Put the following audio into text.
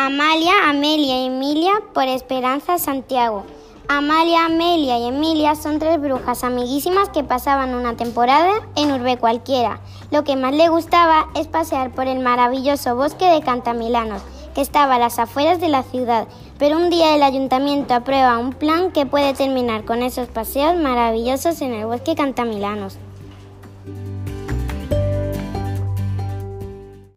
Amalia, Amelia y Emilia por Esperanza Santiago. Amalia, Amelia y Emilia son tres brujas amiguísimas que pasaban una temporada en Urbe cualquiera. Lo que más le gustaba es pasear por el maravilloso bosque de Cantamilanos, que estaba a las afueras de la ciudad. Pero un día el ayuntamiento aprueba un plan que puede terminar con esos paseos maravillosos en el bosque Cantamilanos.